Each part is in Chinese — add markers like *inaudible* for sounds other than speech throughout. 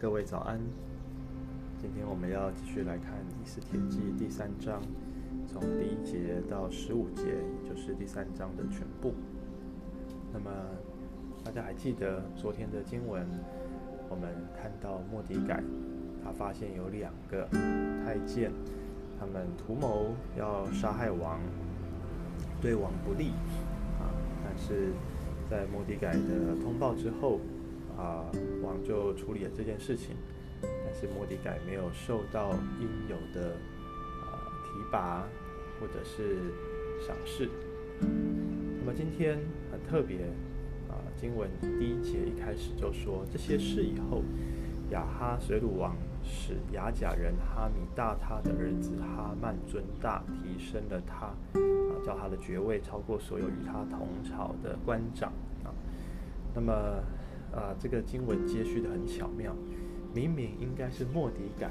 各位早安。今天我们要继续来看《以斯帖记》第三章，从第一节到十五节，也就是第三章的全部。那么大家还记得昨天的经文？我们看到莫迪改，他发现有两个太监，他们图谋要杀害王，对王不利啊。但是在莫迪改的通报之后，啊，王就处理了这件事情。但是末底改没有受到应有的啊提拔或者是赏识。那么今天很特别啊。经文第一节一开始就说，这些事以后，亚哈随鲁王使亚甲人哈米大他的儿子哈曼尊大，提升了他，啊，叫他的爵位超过所有与他同朝的官长啊。那么，啊，这个经文接续得很巧妙，明明应该是末底改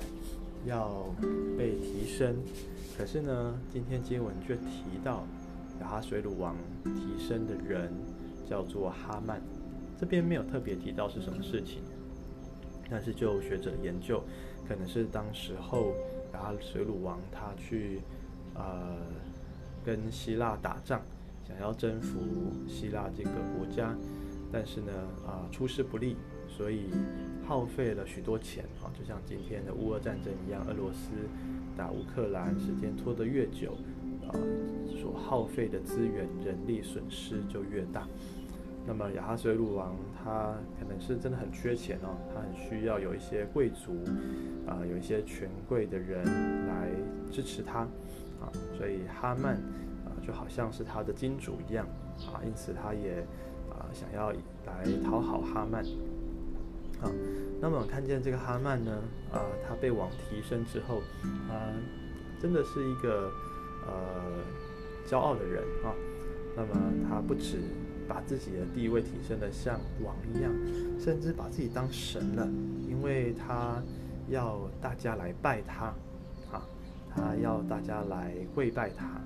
要被提升，可是呢，今天经文却提到亚哈水鲁王提升的人。叫做哈曼，这边没有特别提到是什么事情，但是就学者研究，可能是当时候亚哈水鲁王他去呃跟希腊打仗，想要征服希腊这个国家，但是呢啊、出师不利，所以耗费了许多钱啊，就像今天的乌俄战争一样，俄罗斯打乌克兰时间拖得越久，啊、所耗费的资源人力损失就越大。那么亚哈随鲁王他可能是真的很缺钱哦，他很需要有一些贵族啊、有一些权贵的人来支持他啊，所以哈曼啊就好像是他的金主一样啊，因此他也想要来讨好哈曼啊。那么我们看见这个哈曼呢啊，他被王提升之后啊，真的是一个呃骄傲的人啊。那么他不止。把自己的地位提升得像王一样，甚至把自己当神了，因为他要大家来拜他，啊，他要大家来跪拜他。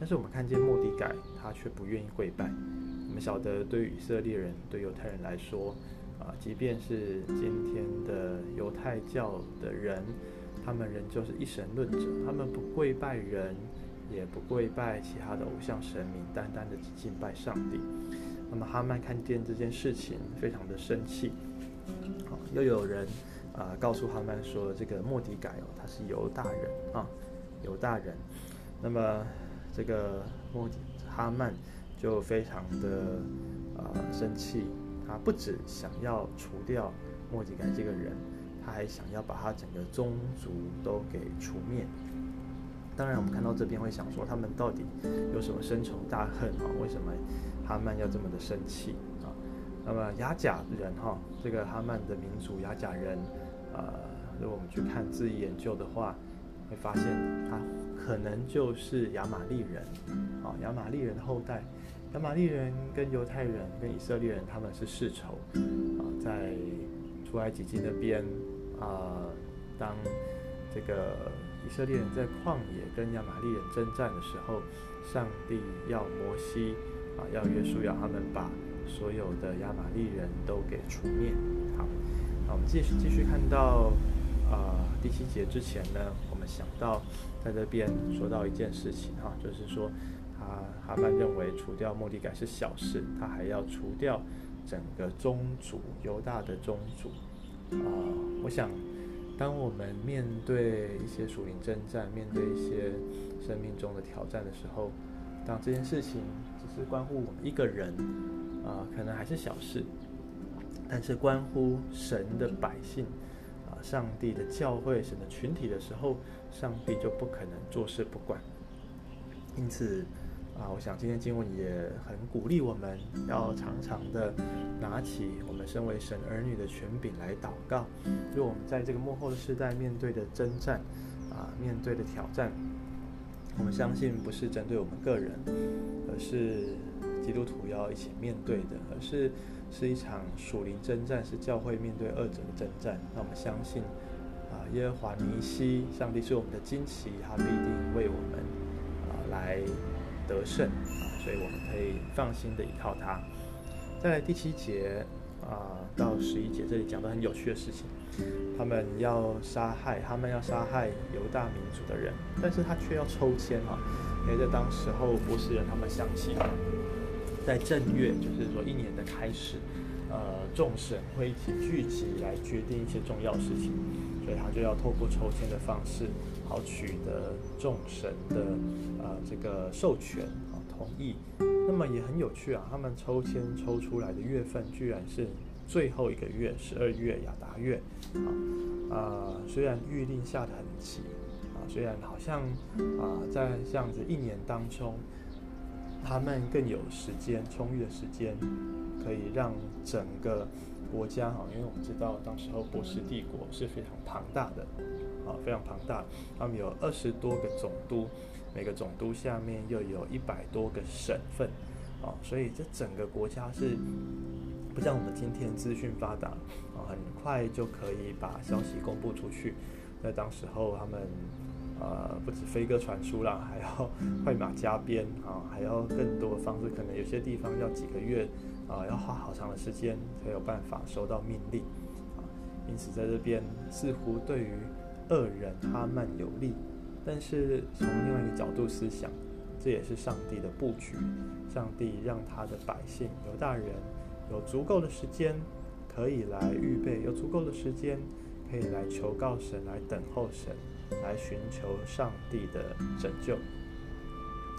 但是我们看见莫迪改，他却不愿意跪拜。我们晓得，对于以色列人、对犹太人来说，啊，即便是今天的犹太教的人，他们仍旧是一神论者，他们不跪拜人。也不跪拜其他的偶像神明，单单的只敬拜上帝。那么哈曼看见这件事情，非常的生气。好，又有人啊、告诉哈曼说，这个莫迪改哦，他是犹大人啊，犹大人。那么这个莫迪哈曼就非常的、呃、生气，他不止想要除掉末底改这个人，他还想要把他整个宗族都给除灭。当然，我们看到这边会想说，他们到底有什么深仇大恨啊？为什么哈曼要这么的生气啊？那么亚甲人哈，这个哈曼的民族亚甲人，呃，如果我们去看字义研究的话，会发现他可能就是亚玛力人啊，亚玛力人的后代。亚玛力人跟犹太人跟以色列人他们是世仇啊，在出埃及记那边啊，当这个。以色列人在旷野跟亚玛力人征战的时候，上帝要摩西啊，要约书亚他们把所有的亚玛力人都给除灭。好，那我们继续继续看到啊、第七节之前呢，我们想到在这边说到一件事情哈，就是说啊哈曼认为除掉末底改是小事，他还要除掉整个宗族犹大的宗族啊、我想。当我们面对一些属灵征战，面对一些生命中的挑战的时候，当这件事情只是关乎我们一个人，啊、可能还是小事，但是关乎神的百姓，啊、上帝的教会、神的群体的时候，上帝就不可能坐视不管。因此。啊，我想今天经文也很鼓励我们，要常常的拿起我们身为神儿女的权柄来祷告。因为我们在这个幕后的时代面对的征战，啊，面对的挑战，我们相信不是针对我们个人，而是基督徒要一起面对的，而是是一场属灵征战，是教会面对恶者的征战。那我们相信，啊，耶和华尼西，上帝是我们的旌旗，他必定为我们啊来。得胜啊，所以我们可以放心的依靠他。再来第七节啊到十一节这里讲到很有趣的事情，他们要杀害，他们要杀害犹大民族的人，但是他却要抽签啊，因为在当时候波斯人他们相信，在正月就是说一年的开始，呃，众神会一起聚集来决定一些重要事情，所以他就要透过抽签的方式，好取得众神的呃这个授权啊同意。那么也很有趣啊，他们抽签抽出来的月份居然是最后一个月，十二月雅达月啊啊、虽然諭令下得很急啊，虽然好像啊在这样子一年当中，他们更有时间充裕的时间，可以让整个国家哈，因为我们知道当时候波斯帝国是非常庞大的啊，非常庞大，他们有二十多个总督。每个总督下面又有一百多个省份，啊，所以这整个国家是不像我们今天资讯发达，啊，很快就可以把消息公布出去。那当时候他们，呃，不止飞鸽传书啦，还要 *laughs* 快马加鞭啊，还要更多的方式，可能有些地方要几个月，啊，要花好长的时间才有办法收到命令，啊，因此在这边似乎对于恶人哈曼有利。但是从另外一个角度思想，这也是上帝的布局。上帝让他的百姓犹大人有足够的时间可以来预备，有足够的时间可以来求告神，来等候神，来寻求上帝的拯救。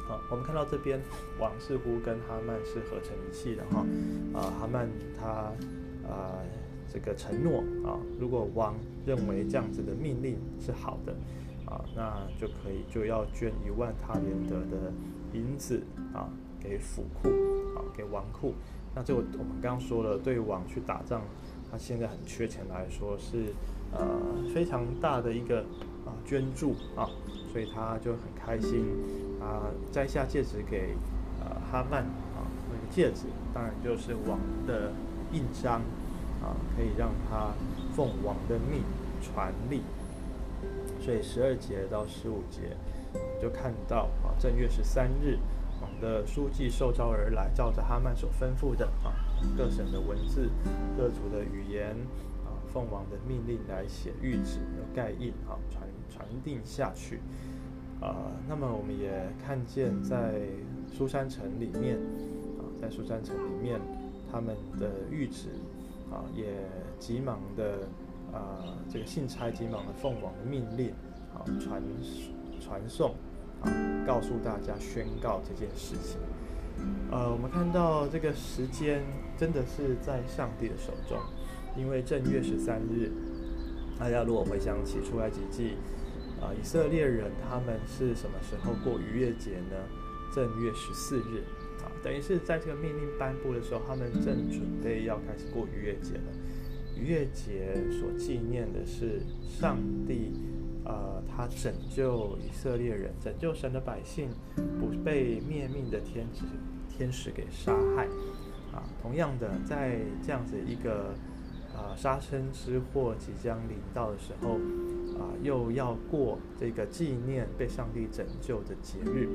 好，我们看到这边王似乎跟哈曼是合成一气的哈。啊，哈曼他啊这个承诺啊，如果王认为这样子的命令是好的。啊，那就可以就要捐一万他连得的银子啊，给府库啊，给王库。那这个我们刚刚说了，对王去打仗，他现在很缺钱来说是呃非常大的一个啊捐助啊，所以他就很开心啊，摘下戒指给呃哈曼啊，那个戒指当然就是王的印章啊，可以让他奉王的命传令。所以十二节到十五节，就看到啊，正月十三日，王的书记受召而来，照着哈曼所吩咐的啊，各省的文字、各族的语言凤，王的命令来写谕旨，有盖印啊，传传递下去啊。那么我们也看见在苏山城里面啊，在苏山城里面，他们的谕旨啊，也急忙的。啊、这个信差急忙的凤王的命令，啊，传传送，啊，告诉大家宣告这件事情。呃，我们看到这个时间真的是在上帝的手中，因为正月十三日，大家如果回想起出埃及记，啊，以色列人他们是什么时候过逾越节呢？正月十四日，啊，等于是在这个命令颁布的时候，他们正准备要开始过逾越节了。逾越节所纪念的是上帝，呃，他拯救以色列人，拯救神的百姓不被灭命的天使天使给杀害，啊，同样的，在这样子一个啊杀身之祸即将临到的时候，啊，又要过这个纪念被上帝拯救的节日，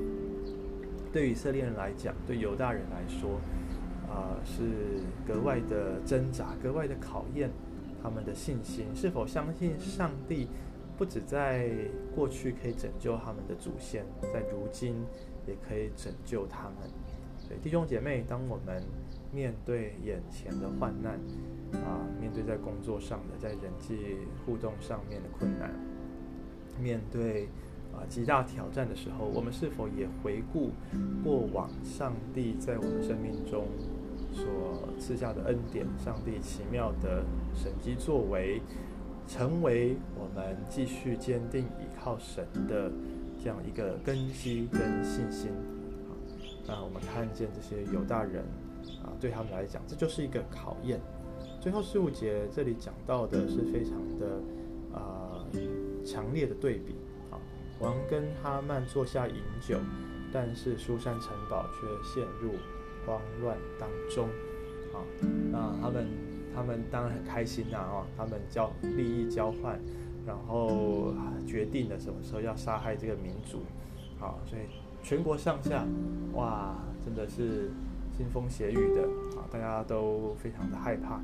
对以色列人来讲，对犹大人来说。啊、是格外的挣扎，格外的考验他们的信心，是否相信上帝不止在过去可以拯救他们的祖先，在如今也可以拯救他们。所以弟兄姐妹，当我们面对眼前的患难，啊，面对在工作上的，在人际互动上面的困难，面对啊极大挑战的时候，我们是否也回顾过往上帝在我们生命中？所赐下的恩典，上帝奇妙的神迹作为，成为我们继续坚定倚靠神的这样一个根基跟信心。啊，那我们看见这些犹大人啊，对他们来讲，这就是一个考验。最后十五节这里讲到的是非常的啊强烈的对比啊，王跟哈曼坐下饮酒，但是苏珊城堡却陷入。慌乱当中，啊，那他们他们当然很开心呐，啊，他们交利益交换，然后决定了什么时候要杀害这个民族，啊，所以全国上下，哇，真的是腥风血雨的啊，大家都非常的害怕。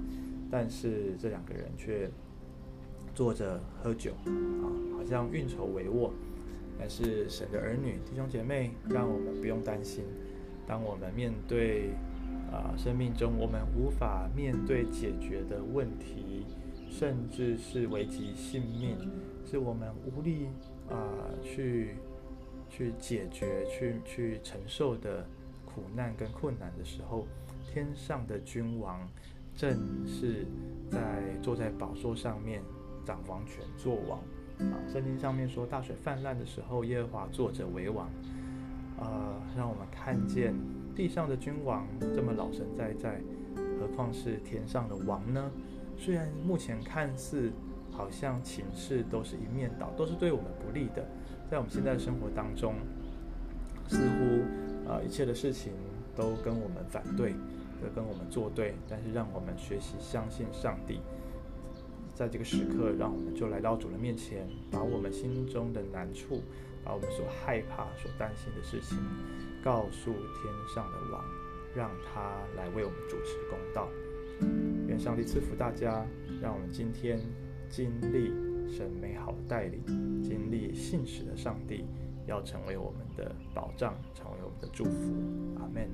但是这两个人却坐着喝酒啊，好像运筹帷幄。但是神的儿女弟兄姐妹，让我们不用担心。当我们面对啊生命中我们无法面对解决的问题，甚至是危及性命，是我们无力啊去去解决、去去承受的苦难跟困难的时候，天上的君王。正是在坐在宝座上面掌王权作王啊！圣经上面说，大水泛滥的时候，耶和华坐着为王。呃，让我们看见地上的君王这么老神在在，何况是天上的王呢？虽然目前看似好像情势都是一面倒，都是对我们不利的，在我们现在的生活当中，似乎呃一切的事情都跟我们反对。都跟我们作对，但是让我们学习相信上帝，在这个时刻，让我们就来到主的面前，把我们心中的难处，把我们所害怕、所担心的事情，告诉天上的王，让他来为我们主持公道。愿上帝赐福大家，让我们今天经历神美好的带领，经历信实的上帝要成为我们的保障，成为我们的祝福。阿门。